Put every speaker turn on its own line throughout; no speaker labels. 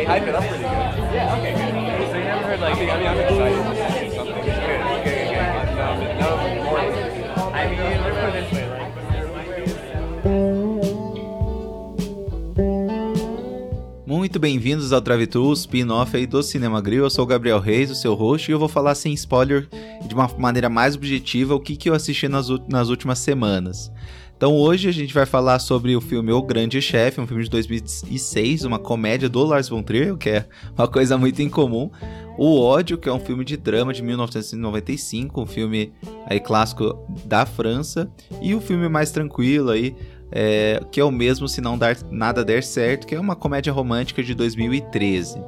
they hype it up pretty good.
Yeah. Okay. Good. So you never heard like?
I mean, I mean, I'm excited to see something. Good, good, good, good. No, no more.
I mean, put it this way.
Muito bem-vindos ao Travitu, spin-off aí do Cinema Grill. Eu sou o Gabriel Reis, o seu host, e eu vou falar sem spoiler, de uma maneira mais objetiva, o que, que eu assisti nas, nas últimas semanas. Então hoje a gente vai falar sobre o filme O Grande Chefe, um filme de 2006, uma comédia do Lars von Trier, que é uma coisa muito incomum. O Ódio, que é um filme de drama de 1995, um filme aí clássico da França, e o filme mais tranquilo aí, é, que é o mesmo Se Não Dar Nada Der Certo, que é uma comédia romântica de 2013.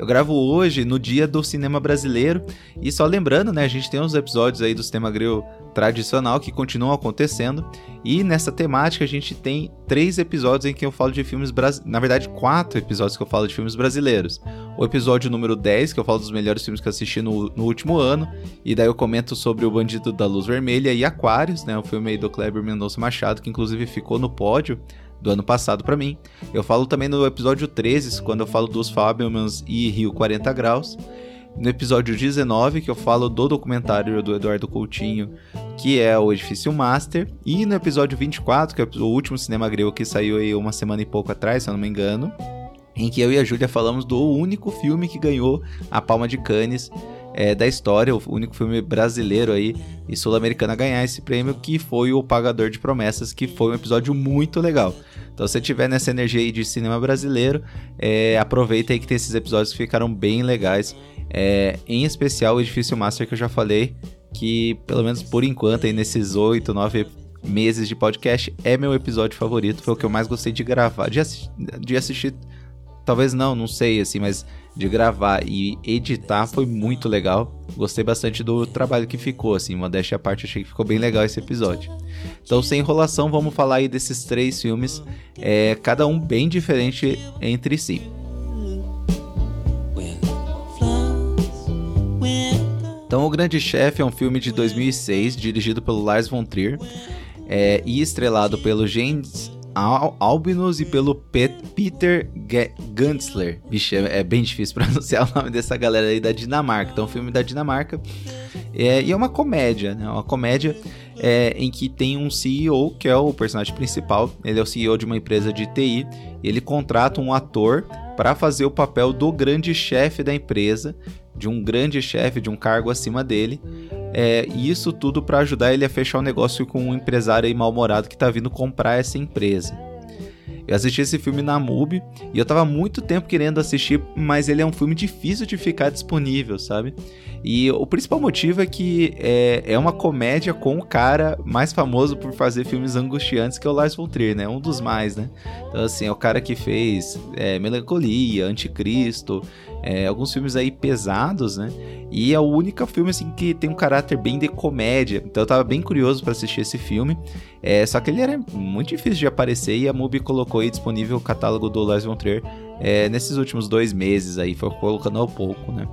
Eu gravo hoje no dia do cinema brasileiro. E só lembrando, né, a gente tem uns episódios aí do Cinema Grill tradicional que continuam acontecendo. E nessa temática a gente tem três episódios em que eu falo de filmes brasileiros, na verdade quatro episódios que eu falo de filmes brasileiros. O episódio número 10, que eu falo dos melhores filmes que eu assisti no, no último ano, e daí eu comento sobre O Bandido da Luz Vermelha e Aquários, né, o filme aí do Kleber Mendonça Machado, que inclusive ficou no pódio do ano passado para mim. Eu falo também no episódio 13, quando eu falo dos Fabelmans e Rio 40 Graus. No episódio 19, que eu falo do documentário do Eduardo Coutinho, que é o Edifício Master. E no episódio 24, que é o último cinema grego que saiu aí uma semana e pouco atrás, se eu não me engano, em que eu e a Júlia falamos do único filme que ganhou a Palma de Cannes é, da história, o único filme brasileiro aí e sul-americano a ganhar esse prêmio, que foi o Pagador de Promessas, que foi um episódio muito legal. Então, se você tiver nessa energia aí de cinema brasileiro, é, aproveita aí que tem esses episódios que ficaram bem legais. É, em especial o Edifício Master que eu já falei, que pelo menos por enquanto, aí nesses 8, 9 meses de podcast, é meu episódio favorito. Foi o que eu mais gostei de gravar, de, assi de assistir. Talvez não, não sei, assim, mas de gravar e editar foi muito legal. Gostei bastante do trabalho que ficou, assim, modéstia à parte, achei que ficou bem legal esse episódio. Então, sem enrolação, vamos falar aí desses três filmes, é, cada um bem diferente entre si. Então, O Grande Chefe é um filme de 2006, dirigido pelo Lars von Trier é, e estrelado pelo James Al Albinus e pelo Pet Peter Gantzler. Vixe, é, é, bem difícil pronunciar o nome dessa galera aí da Dinamarca. Então, um filme da Dinamarca. É, e é uma comédia, né? Uma comédia é, em que tem um CEO, que é o personagem principal. Ele é o CEO de uma empresa de TI. Ele contrata um ator para fazer o papel do grande chefe da empresa, de um grande chefe, de um cargo acima dele. É, e isso tudo para ajudar ele a fechar o um negócio com um empresário mal-humorado que está vindo comprar essa empresa. Eu assisti esse filme na MUBI e eu tava muito tempo querendo assistir, mas ele é um filme difícil de ficar disponível, sabe? E o principal motivo é que é, é uma comédia com o cara mais famoso por fazer filmes angustiantes, que é o Lars von Trier, né? Um dos mais, né? Então, assim, é o cara que fez é, Melancolia, Anticristo, é, alguns filmes aí pesados, né? E é o único filme assim que tem um caráter bem de comédia. Então eu tava bem curioso para assistir esse filme. É, só que ele era muito difícil de aparecer e a MUBI colocou aí disponível o catálogo do Lars von Trier é, nesses últimos dois meses aí, foi colocando ao pouco, né?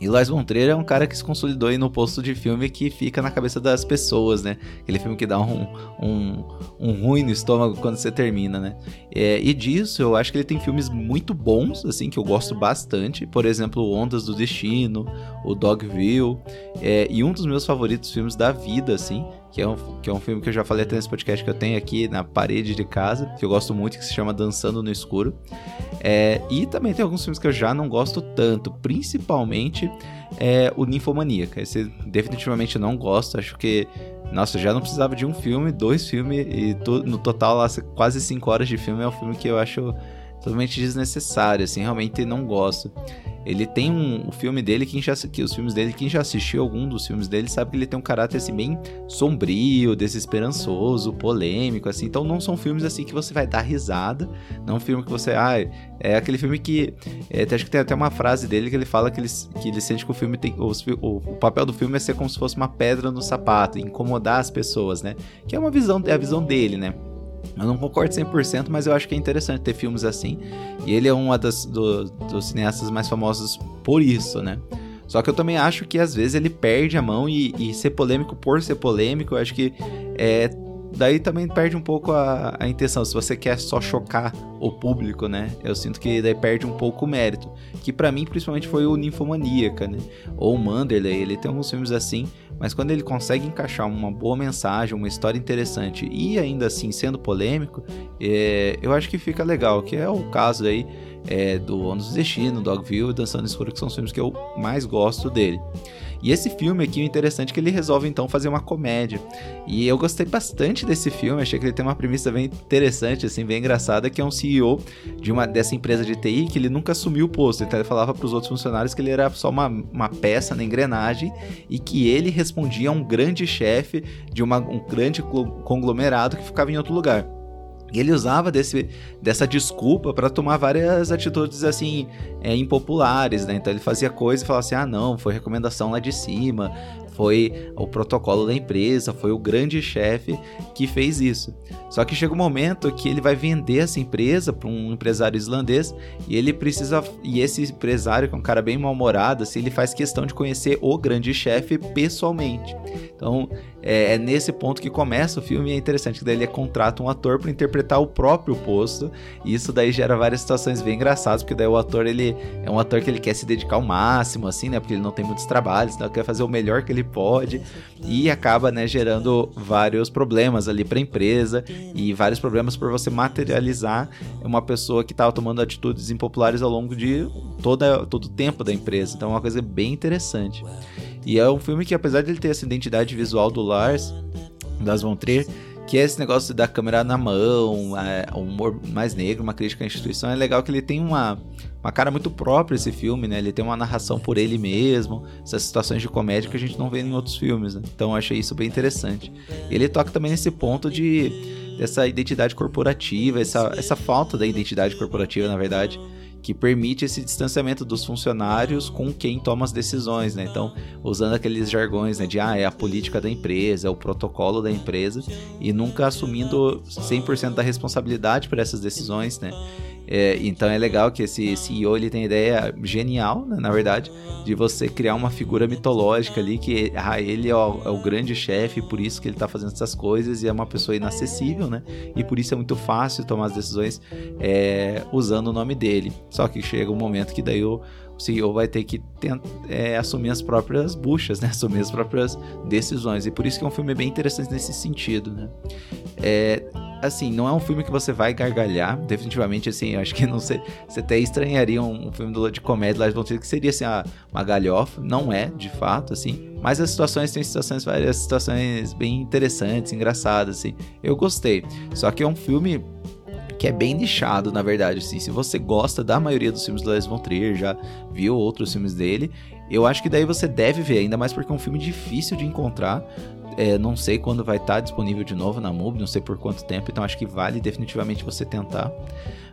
E Lars von Trier é um cara que se consolidou aí no posto de filme que fica na cabeça das pessoas, né? Aquele filme que dá um, um, um ruim no estômago quando você termina, né? É, e disso, eu acho que ele tem filmes muito bons, assim, que eu gosto bastante. Por exemplo, Ondas do Destino, o Dogville. É, e um dos meus favoritos filmes da vida, assim, que é, um, que é um filme que eu já falei até nesse podcast que eu tenho aqui na parede de casa, que eu gosto muito, que se chama Dançando no Escuro. É, e também tem alguns filmes que eu já não gosto tanto, principalmente é, o Ninfomaníaca. Esse definitivamente não gosto, acho que. Nossa, já não precisava de um filme, dois filmes, e to, no total lá, quase cinco horas de filme é um filme que eu acho totalmente desnecessário, assim, realmente não gosto. Ele tem um, o filme dele, quem já que os filmes dele, quem já assistiu algum dos filmes dele sabe que ele tem um caráter assim bem sombrio, desesperançoso, polêmico assim. Então não são filmes assim que você vai dar risada, não é um filme que você, ah, é aquele filme que é, acho que tem até uma frase dele que ele fala que ele, que ele sente que o filme tem os, o, o papel do filme é ser como se fosse uma pedra no sapato, incomodar as pessoas, né? Que é uma visão, é a visão dele, né? Eu não concordo 100%, mas eu acho que é interessante ter filmes assim. E ele é um das, do, dos cineastas mais famosos por isso, né? Só que eu também acho que às vezes ele perde a mão e, e ser polêmico por ser polêmico, eu acho que é, daí também perde um pouco a, a intenção. Se você quer só chocar o público, né? Eu sinto que daí perde um pouco o mérito. Que para mim, principalmente, foi o Ninfomaníaca, né? Ou o Manderley, ele tem alguns filmes assim, mas quando ele consegue encaixar uma boa mensagem, uma história interessante e ainda assim sendo polêmico, é, eu acho que fica legal, que é o caso aí é, do Ônus do Destino, Dogville e Dançando no Escuro, que são os filmes que eu mais gosto dele. E esse filme aqui, o interessante é que ele resolve então fazer uma comédia. E eu gostei bastante desse filme, achei que ele tem uma premissa bem interessante, assim, bem engraçada, que é um CEO de uma dessa empresa de TI que ele nunca assumiu o posto. Então ele falava para os outros funcionários que ele era só uma, uma peça na engrenagem e que ele respondia a um grande chefe de uma, um grande conglomerado que ficava em outro lugar. E ele usava desse, dessa desculpa para tomar várias atitudes assim é, impopulares, né? Então ele fazia coisas e falava assim: ah, não, foi recomendação lá de cima, foi o protocolo da empresa, foi o grande chefe que fez isso. Só que chega um momento que ele vai vender essa empresa para um empresário islandês e ele precisa e esse empresário que é um cara bem mal-humorado, assim, ele faz questão de conhecer o grande chefe pessoalmente. Então é, é, nesse ponto que começa o filme e é interessante que daí ele contrata um ator para interpretar o próprio posto e isso daí gera várias situações bem engraçadas porque daí o ator ele é um ator que ele quer se dedicar ao máximo assim né porque ele não tem muitos trabalhos então ele quer fazer o melhor que ele pode e acaba né gerando vários problemas ali para a empresa e vários problemas por você materializar uma pessoa que estava tomando atitudes impopulares ao longo de toda todo o tempo da empresa. Então é uma coisa bem interessante. E é um filme que, apesar de ele ter essa identidade visual do Lars, das Von Trier, que é esse negócio da câmera na mão, é, um humor mais negro, uma crítica à instituição, é legal que ele tem uma, uma cara muito própria esse filme, né? Ele tem uma narração por ele mesmo, essas situações de comédia que a gente não vê em outros filmes, né? Então eu achei isso bem interessante. Ele toca também nesse ponto de dessa identidade corporativa, essa, essa falta da identidade corporativa, na verdade, que permite esse distanciamento dos funcionários com quem toma as decisões, né? Então, usando aqueles jargões, né, de ah, é a política da empresa, é o protocolo da empresa e nunca assumindo 100% da responsabilidade por essas decisões, né? É, então é legal que esse CEO ele tem a ideia genial, né, na verdade, de você criar uma figura mitológica ali que ah, ele é o, é o grande chefe, por isso que ele está fazendo essas coisas e é uma pessoa inacessível, né? E por isso é muito fácil tomar as decisões é, usando o nome dele. Só que chega um momento que daí o, o CEO vai ter que tentar, é, assumir as próprias buchas, né? Assumir as próprias decisões. E por isso que é um filme bem interessante nesse sentido, né? É, assim, não é um filme que você vai gargalhar, definitivamente, assim, eu acho que não sei, você até estranharia um, filme de comédia lá de Von que seria, assim, uma galhofa, não é, de fato, assim, mas as situações, tem situações, várias situações bem interessantes, engraçadas, assim, eu gostei, só que é um filme que é bem nichado, na verdade, assim, se você gosta da maioria dos filmes do Les Von Trier, já viu outros filmes dele, eu acho que daí você deve ver, ainda mais porque é um filme difícil de encontrar, é, não sei quando vai estar tá disponível de novo na MUBI, não sei por quanto tempo, então acho que vale definitivamente você tentar.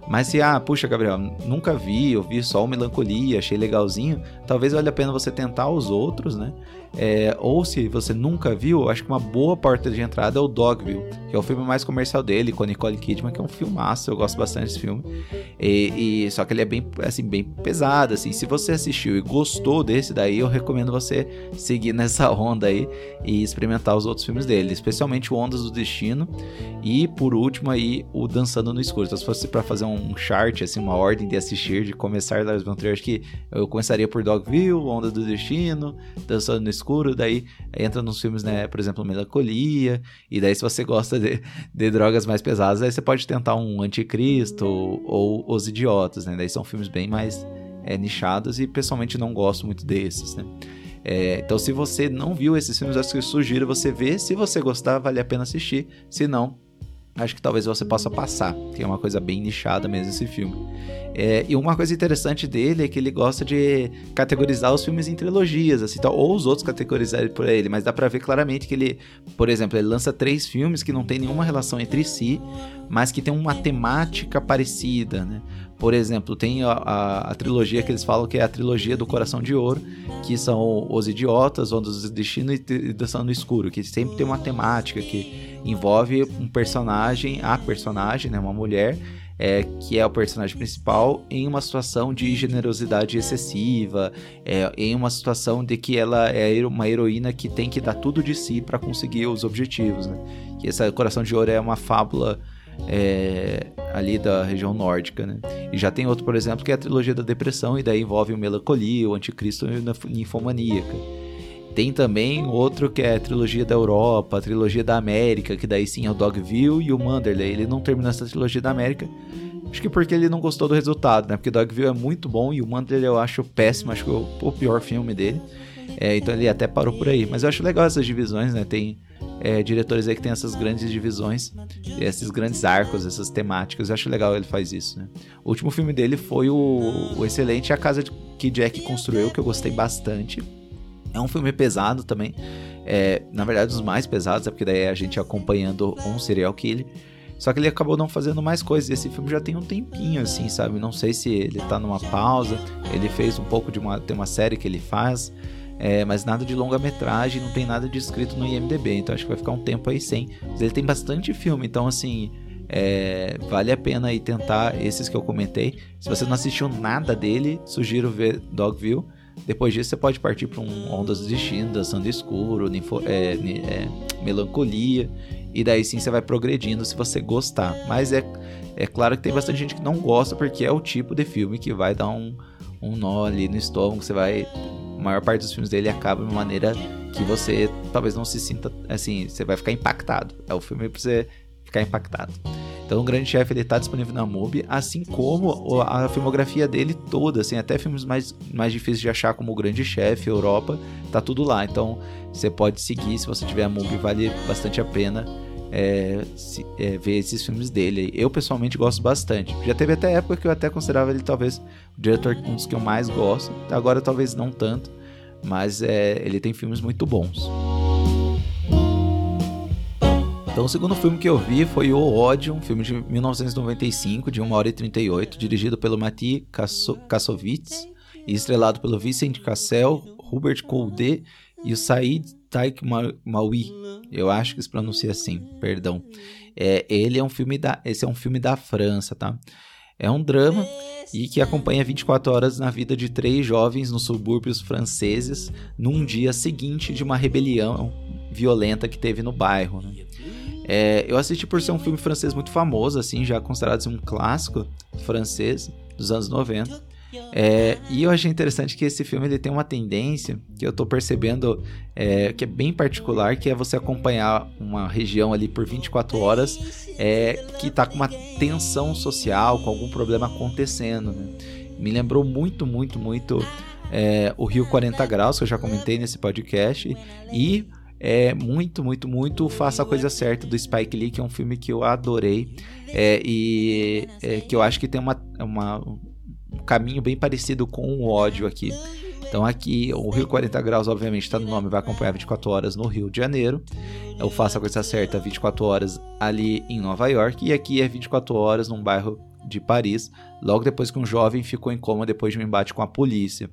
Mas se, ah, puxa, Gabriel, nunca vi, eu vi só o Melancolia, achei legalzinho, talvez valha a pena você tentar os outros, né? É, ou se você nunca viu, acho que uma boa porta de entrada é o Dogville, que é o filme mais comercial dele, com a Nicole Kidman, que é um filmaço, eu gosto bastante desse filme. E, e, só que ele é bem, assim, bem pesado, assim. Se você assistiu e gostou desse daí, eu recomendo você seguir nessa onda aí e experimentar os outros filmes dele, especialmente o Ondas do Destino e, por último, aí, o Dançando no Escuro. Então, se fosse para fazer um chart, assim, uma ordem de assistir, de começar Lars von Trier, acho que eu começaria por Dogville, Onda do Destino, Dançando no Escuro, escuro, daí entra nos filmes, né, por exemplo, Melancolia, e daí se você gosta de, de drogas mais pesadas, aí você pode tentar um Anticristo ou, ou Os Idiotas, né, daí são filmes bem mais é, nichados e pessoalmente não gosto muito desses, né. É, então se você não viu esses filmes, acho que eu sugiro você ver, se você gostar, vale a pena assistir, se não, acho que talvez você possa passar, que é uma coisa bem nichada mesmo esse filme. É, e uma coisa interessante dele é que ele gosta de categorizar os filmes em trilogias, assim, tal, ou os outros categorizarem por ele, mas dá pra ver claramente que ele, por exemplo, ele lança três filmes que não tem nenhuma relação entre si, mas que tem uma temática parecida, né? Por exemplo, tem a, a, a, trilogia que eles falam que é a trilogia do Coração de Ouro, que são Os Idiotas, Ondas do Destino e Dançando no Escuro, que sempre tem uma temática que envolve um personagem, a personagem, né, uma mulher, é, que é o personagem principal, em uma situação de generosidade excessiva, é, em uma situação de que ela é uma heroína que tem que dar tudo de si para conseguir os objetivos, né? Que esse Coração de Ouro é uma fábula é, ali da região nórdica, né? E já tem outro, por exemplo, que é a trilogia da depressão, e daí envolve o melancolia, o anticristo e a ninfomaníaca. Tem também outro que é a trilogia da Europa, a trilogia da América, que daí sim é o Dogville e o Manderley. Ele não terminou essa trilogia da América, acho que porque ele não gostou do resultado, né? Porque Dogville é muito bom e o Manderley eu acho péssimo, acho que é o pior filme dele. É, então ele até parou por aí. Mas eu acho legal essas divisões, né? Tem é, diretores aí que tem essas grandes divisões, esses grandes arcos, essas temáticas. Eu acho legal ele faz isso, né? O último filme dele foi o, o excelente A Casa que Jack Construiu, que eu gostei bastante. É um filme pesado também. É, na verdade, os mais pesados, é porque daí é a gente acompanhando um serial killer. Só que ele acabou não fazendo mais coisas. Esse filme já tem um tempinho, assim, sabe? Não sei se ele tá numa pausa. Ele fez um pouco de uma. Tem uma série que ele faz. É, mas nada de longa-metragem, não tem nada de escrito no IMDB, então acho que vai ficar um tempo aí sem. Mas ele tem bastante filme, então assim, é, vale a pena aí tentar esses que eu comentei. Se você não assistiu nada dele, sugiro ver Dogville. Depois disso, você pode partir para um Ondas do Destino, Dançando Escuro, Ninfo, é, é, Melancolia, e daí sim você vai progredindo se você gostar. Mas é, é claro que tem bastante gente que não gosta, porque é o tipo de filme que vai dar um, um nó ali no estômago, você vai a maior parte dos filmes dele acaba de uma maneira que você talvez não se sinta assim, você vai ficar impactado. É o filme pra você ficar impactado. Então, o Grande Chefe ele tá disponível na MUBI, assim como a filmografia dele toda, assim, até filmes mais, mais difíceis de achar, como o Grande Chefe, Europa, tá tudo lá. Então, você pode seguir, se você tiver a MUBI, vale bastante a pena é, se, é, ver esses filmes dele. Eu pessoalmente gosto bastante. Já teve até época que eu até considerava ele talvez o diretor um dos que eu mais gosto. Agora talvez não tanto, mas é, ele tem filmes muito bons. Então, o segundo filme que eu vi foi O Ódio, um filme de 1995, de 1 hora e 38, dirigido pelo Mati Kassovitz e estrelado pelo Vincent Cassel, Hubert Colde e o Said Taik Maui. Eu acho que se pronuncia assim, perdão. É, ele é um filme da, esse é um filme da França, tá? É um drama e que acompanha 24 horas na vida de três jovens nos subúrbios franceses num dia seguinte de uma rebelião violenta que teve no bairro. Né? É, eu assisti por ser um filme francês muito famoso, assim, já considerado um clássico francês dos anos 90. É, e eu achei interessante que esse filme ele tem uma tendência que eu estou percebendo é, que é bem particular, que é você acompanhar uma região ali por 24 horas é, que está com uma tensão social, com algum problema acontecendo. Né? Me lembrou muito, muito, muito é, o Rio 40 Graus, que eu já comentei nesse podcast, e é muito, muito, muito Faça a Coisa Certa do Spike Lee, que é um filme que eu adorei é, e é, que eu acho que tem uma, uma, um caminho bem parecido com o ódio aqui. Então aqui o Rio 40 Graus, obviamente, está no nome, vai acompanhar 24 horas no Rio de Janeiro. Eu faço a coisa certa 24 horas ali em Nova York. E aqui é 24 horas num bairro de Paris, logo depois que um jovem ficou em coma depois de um embate com a polícia.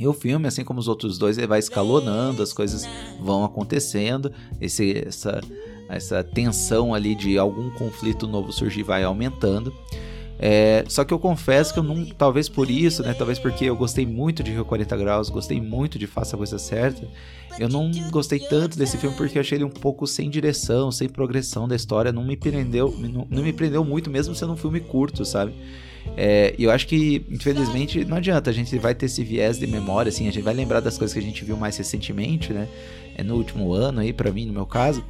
E o filme, assim como os outros dois, ele vai escalonando, as coisas vão acontecendo, esse, essa, essa tensão ali de algum conflito novo surgir vai aumentando. É, só que eu confesso que eu não, talvez por isso, né, talvez porque eu gostei muito de Rio 40 Graus, gostei muito de Faça a Coisa Certa, eu não gostei tanto desse filme porque eu achei ele um pouco sem direção, sem progressão da história, não me prendeu, não, não me prendeu muito mesmo sendo um filme curto, sabe? É, eu acho que, infelizmente, não adianta, a gente vai ter esse viés de memória, assim, a gente vai lembrar das coisas que a gente viu mais recentemente, né? É no último ano aí, para mim, no meu caso.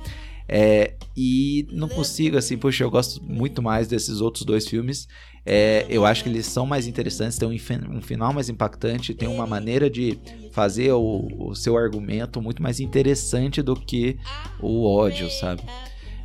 É, e não consigo, assim, poxa, eu gosto muito mais desses outros dois filmes. É, eu acho que eles são mais interessantes, tem um, um, final mais impactante, tem uma maneira de fazer o, o, seu argumento muito mais interessante do que o ódio, sabe?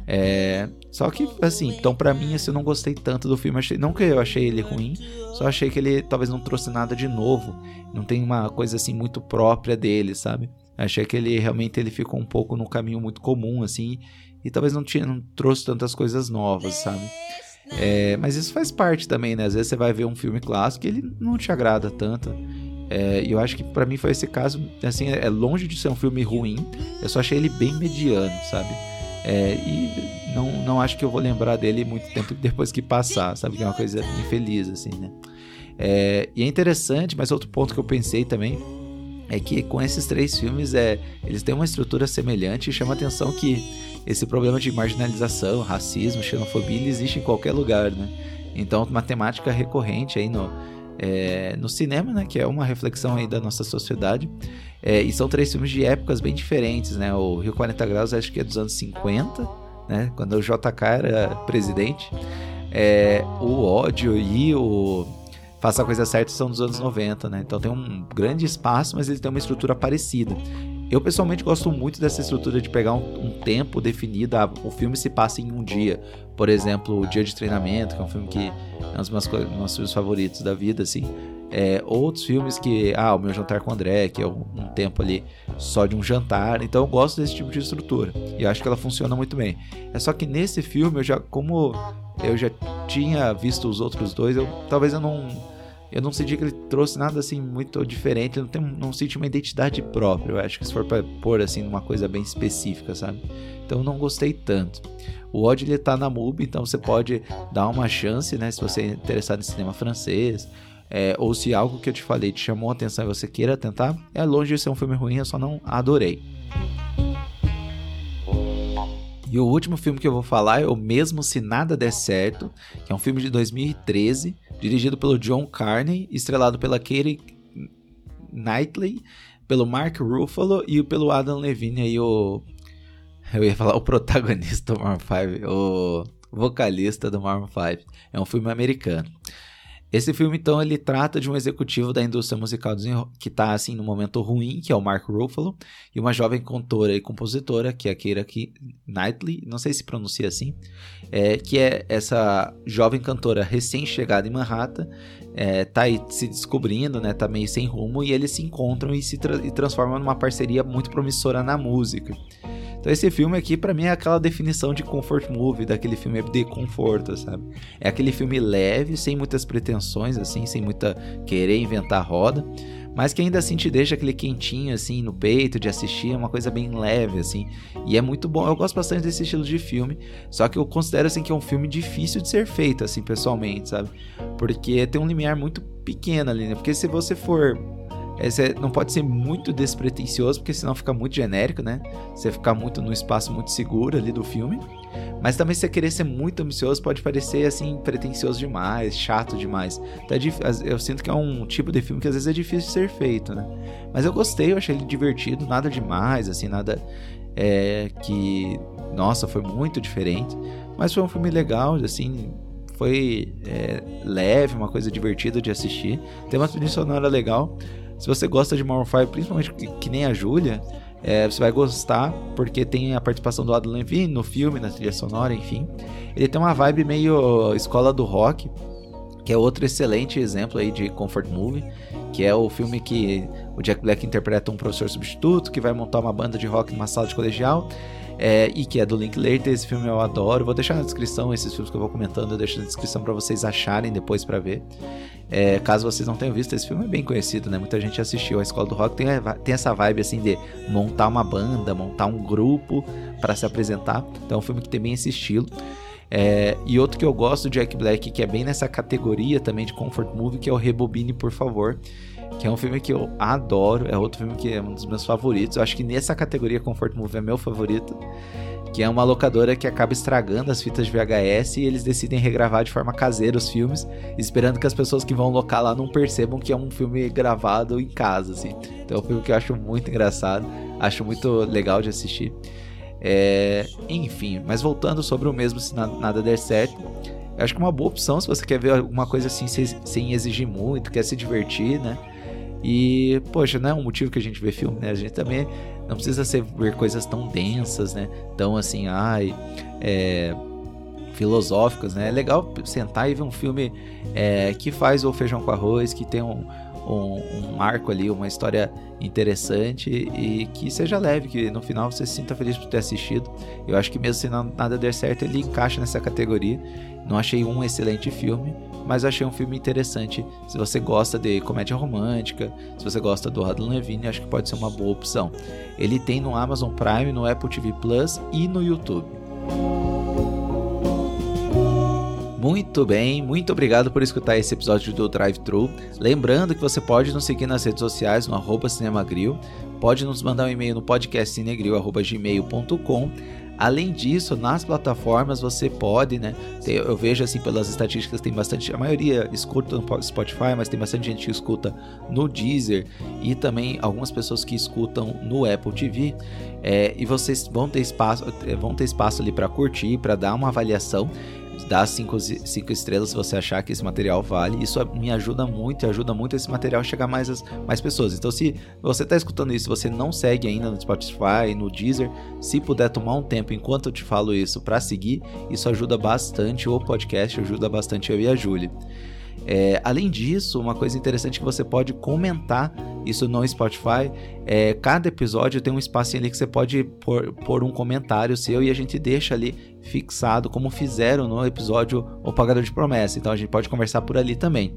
É, só que, assim, então para mim, assim, eu não gostei tanto do filme. Achei, não que eu achei ele ruim, só achei que ele talvez não trouxe nada de novo. Não tem uma coisa assim muito própria dele, sabe? Achei que ele realmente ele ficou um pouco no caminho muito comum, assim, e talvez não, tinha, não trouxe tantas coisas novas, sabe? É, mas isso faz parte também, né? Às vezes você vai ver um filme clássico e ele não te agrada tanto. É, eu acho que para mim foi esse caso, assim, é longe de ser um filme ruim, eu só achei ele bem mediano, sabe? É, e não, não acho que eu vou lembrar dele muito tempo depois que passar, sabe? Que é uma coisa infeliz, assim, né? É, e é interessante, mas outro ponto que eu pensei também é que com esses três filmes é, eles têm uma estrutura semelhante e chama a atenção que esse problema de marginalização, racismo, xenofobia ele existe em qualquer lugar, né? Então, uma temática recorrente aí no, é, no cinema, né? Que é uma reflexão aí da nossa sociedade. É, e são três filmes de épocas bem diferentes, né? O Rio 40 Graus acho que é dos anos 50, né? Quando o JK era presidente. É, o ódio e o Faça a Coisa Certa são dos anos 90, né? Então tem um grande espaço, mas ele tem uma estrutura parecida. Eu pessoalmente gosto muito dessa estrutura de pegar um, um tempo definido. Ah, o filme se passa em um dia. Por exemplo, o Dia de Treinamento, que é um filme que é um dos meus, meus filmes favoritos da vida, assim. É, outros filmes que. Ah, o meu jantar com o André, que é um, um, tempo ali só de um jantar. Então eu gosto desse tipo de estrutura. E eu acho que ela funciona muito bem. É só que nesse filme, eu já, como eu já tinha visto os outros dois, eu talvez eu não eu não senti que ele trouxe nada assim muito diferente, não, tem, não senti uma identidade própria. Eu acho que se for para pôr assim numa coisa bem específica, sabe? Então não gostei tanto. O ódio ele tá na MUBI, então você pode dar uma chance, né? Se você é interessado em cinema francês, é, ou se algo que eu te falei te chamou a atenção e você queira tentar, é longe de ser um filme ruim, eu só não adorei. E o último filme que eu vou falar é o Mesmo Se Nada Der Certo, que é um filme de 2013 dirigido pelo John Carney, estrelado pela Katie Knightley, pelo Mark Ruffalo e pelo Adam Levine aí o eu ia falar o protagonista do Maroon 5, o vocalista do Maroon 5. É um filme americano. Esse filme, então, ele trata de um executivo da indústria musical que está, assim, no momento ruim, que é o Mark Ruffalo, e uma jovem cantora e compositora, que é a Keira Knightley, não sei se pronuncia assim, é, que é essa jovem cantora recém-chegada em Manhattan, é, tá aí se descobrindo, né, tá meio sem rumo, e eles se encontram e se tra e transformam numa parceria muito promissora na música. Então esse filme aqui para mim é aquela definição de comfort movie, daquele filme de conforto, sabe? É aquele filme leve, sem muitas pretensões assim, sem muita querer inventar roda, mas que ainda assim te deixa aquele quentinho assim no peito de assistir, é uma coisa bem leve assim. E é muito bom. Eu gosto bastante desse estilo de filme, só que eu considero assim que é um filme difícil de ser feito assim pessoalmente, sabe? Porque tem um limiar muito pequeno ali, né? Porque se você for é, não pode ser muito despretensioso, porque senão fica muito genérico, né? Você ficar muito no espaço muito seguro ali do filme. Mas também se você querer ser muito ambicioso, pode parecer assim, pretencioso demais, chato demais. Então, eu sinto que é um tipo de filme que às vezes é difícil de ser feito, né? Mas eu gostei, eu achei ele divertido, nada demais, assim, nada é, que. Nossa, foi muito diferente. Mas foi um filme legal, assim, foi é, leve, uma coisa divertida de assistir. Tem uma trilha sonora legal. Se você gosta de Maroon 5, principalmente que, que nem a Julia, é, você vai gostar, porque tem a participação do Adam Levine no filme, na trilha sonora, enfim. Ele tem uma vibe meio escola do rock, que é outro excelente exemplo aí de comfort movie, que é o filme que o Jack Black interpreta um professor substituto que vai montar uma banda de rock numa sala de colegial. É, e que é do Linklater, esse filme eu adoro. Vou deixar na descrição esses filmes que eu vou comentando, eu deixo na descrição para vocês acharem depois para ver. É, caso vocês não tenham visto, esse filme é bem conhecido, né? Muita gente assistiu. A Escola do Rock tem, tem essa vibe assim de montar uma banda, montar um grupo para se apresentar. Então é um filme que tem bem esse estilo. É, e outro que eu gosto do Jack Black, que é bem nessa categoria também de comfort movie, que é o Rebobine, por favor. Que é um filme que eu adoro, é outro filme que é um dos meus favoritos. Eu acho que nessa categoria comfort movie é meu favorito que é uma locadora que acaba estragando as fitas de VHS e eles decidem regravar de forma caseira os filmes, esperando que as pessoas que vão locar lá não percebam que é um filme gravado em casa, assim. Então é um filme que eu acho muito engraçado, acho muito legal de assistir. É, enfim, mas voltando sobre o mesmo se nada der certo, eu acho que é uma boa opção se você quer ver alguma coisa assim sem exigir muito, quer se divertir, né? E, poxa, não é um motivo que a gente vê filme, né? A gente também não precisa ser, ver coisas tão densas, né? Tão assim, ai, é, filosóficas, né? É legal sentar e ver um filme é, que faz o feijão com arroz, que tem um, um, um arco ali, uma história interessante e que seja leve, que no final você se sinta feliz por ter assistido. Eu acho que mesmo se não, nada der certo, ele encaixa nessa categoria. Não achei um excelente filme, mas achei um filme interessante. Se você gosta de comédia romântica, se você gosta do Adam Levine, acho que pode ser uma boa opção. Ele tem no Amazon Prime, no Apple TV Plus e no YouTube. Muito bem, muito obrigado por escutar esse episódio do Drive Thru. Lembrando que você pode nos seguir nas redes sociais no Cinemagril, pode nos mandar um e-mail no podcastcinegril.gmail.com Além disso, nas plataformas você pode, né? Ter, eu vejo assim pelas estatísticas tem bastante, a maioria escuta no Spotify, mas tem bastante gente que escuta no Deezer e também algumas pessoas que escutam no Apple TV. É, e vocês vão ter espaço, vão ter espaço ali para curtir, para dar uma avaliação dá cinco, cinco estrelas se você achar que esse material vale. Isso me ajuda muito e ajuda muito esse material a chegar mais as mais pessoas. Então, se você está escutando isso, você não segue ainda no Spotify, no Deezer, se puder tomar um tempo enquanto eu te falo isso para seguir, isso ajuda bastante o podcast, ajuda bastante eu e a Júlia. É, além disso, uma coisa interessante que você pode comentar isso no Spotify. É, cada episódio tem um espacinho ali que você pode pôr, pôr um comentário seu e a gente deixa ali fixado, como fizeram no episódio O Pagador de Promessa. Então a gente pode conversar por ali também.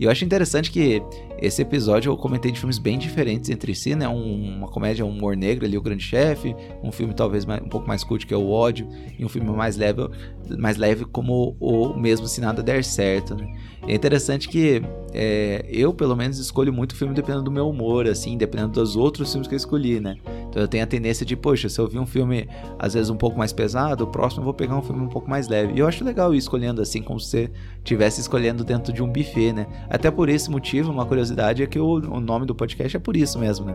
E eu acho interessante que esse episódio eu comentei de filmes bem diferentes entre si, né? Um, uma comédia, um humor negro ali, o Grande Chefe, um filme talvez mais, um pouco mais cult que é o Ódio, e um filme mais leve, mais leve como o mesmo Se Nada Der Certo, né? é interessante que é, eu, pelo menos, escolho muito filme dependendo do meu humor, assim, dependendo dos outros filmes que eu escolhi, né? Então eu tenho a tendência de, poxa, se eu vi um filme às vezes um pouco mais pesado, o próximo eu vou pegar um filme um pouco mais leve. E eu acho legal ir escolhendo assim, como se você estivesse escolhendo dentro de um buffet, né? Até por esse motivo, uma curiosidade é que o, o nome do podcast é por isso mesmo, né?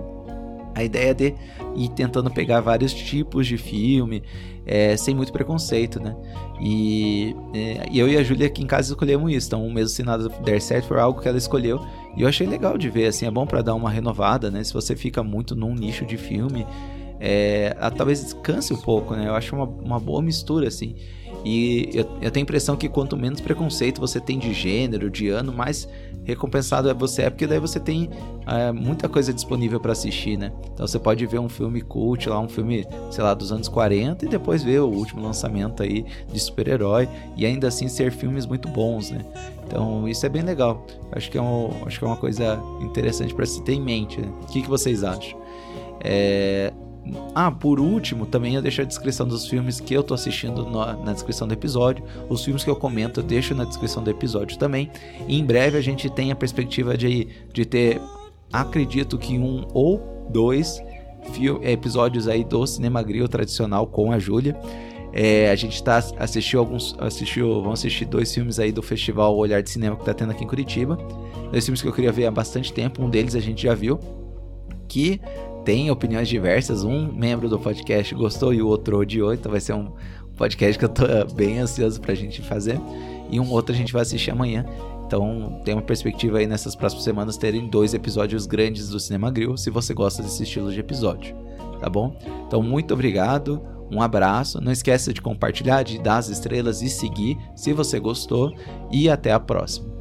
A ideia de ir tentando pegar vários tipos de filme, é, sem muito preconceito, né? E é, eu e a Júlia aqui em casa escolhemos isso. Então, mesmo se nada der certo, foi algo que ela escolheu. E eu achei legal de ver, assim, é bom para dar uma renovada, né? Se você fica muito num nicho de filme, é, talvez descanse um pouco, né? Eu acho uma, uma boa mistura, assim. E eu, eu tenho a impressão que quanto menos preconceito você tem de gênero, de ano, mais recompensado é você é, porque daí você tem é, muita coisa disponível para assistir, né? Então você pode ver um filme cult lá, um filme, sei lá, dos anos 40 e depois ver o último lançamento aí de super-herói e ainda assim ser filmes muito bons, né? Então isso é bem legal. Acho que é, um, acho que é uma coisa interessante para se ter em mente. Né? O que, que vocês acham? É, ah, por último, também eu deixo a descrição dos filmes que eu tô assistindo na, na, descrição do episódio. Os filmes que eu comento eu deixo na descrição do episódio também. E em breve a gente tem a perspectiva de, de ter, acredito que um ou dois episódios aí do Cinema Grill tradicional com a Júlia. É, a gente tá assistiu alguns, assistiu, vamos assistir dois filmes aí do festival Olhar de Cinema que tá tendo aqui em Curitiba. Dois filmes que eu queria ver há bastante tempo. Um deles a gente já viu, que tem opiniões diversas. Um membro do podcast gostou e o outro odiou, então vai ser um podcast que eu tô bem ansioso pra gente fazer. E um outro a gente vai assistir amanhã. Então tem uma perspectiva aí nessas próximas semanas terem dois episódios grandes do Cinema Grill, se você gosta desse estilo de episódio, tá bom? Então muito obrigado, um abraço, não esqueça de compartilhar, de dar as estrelas e seguir se você gostou e até a próxima.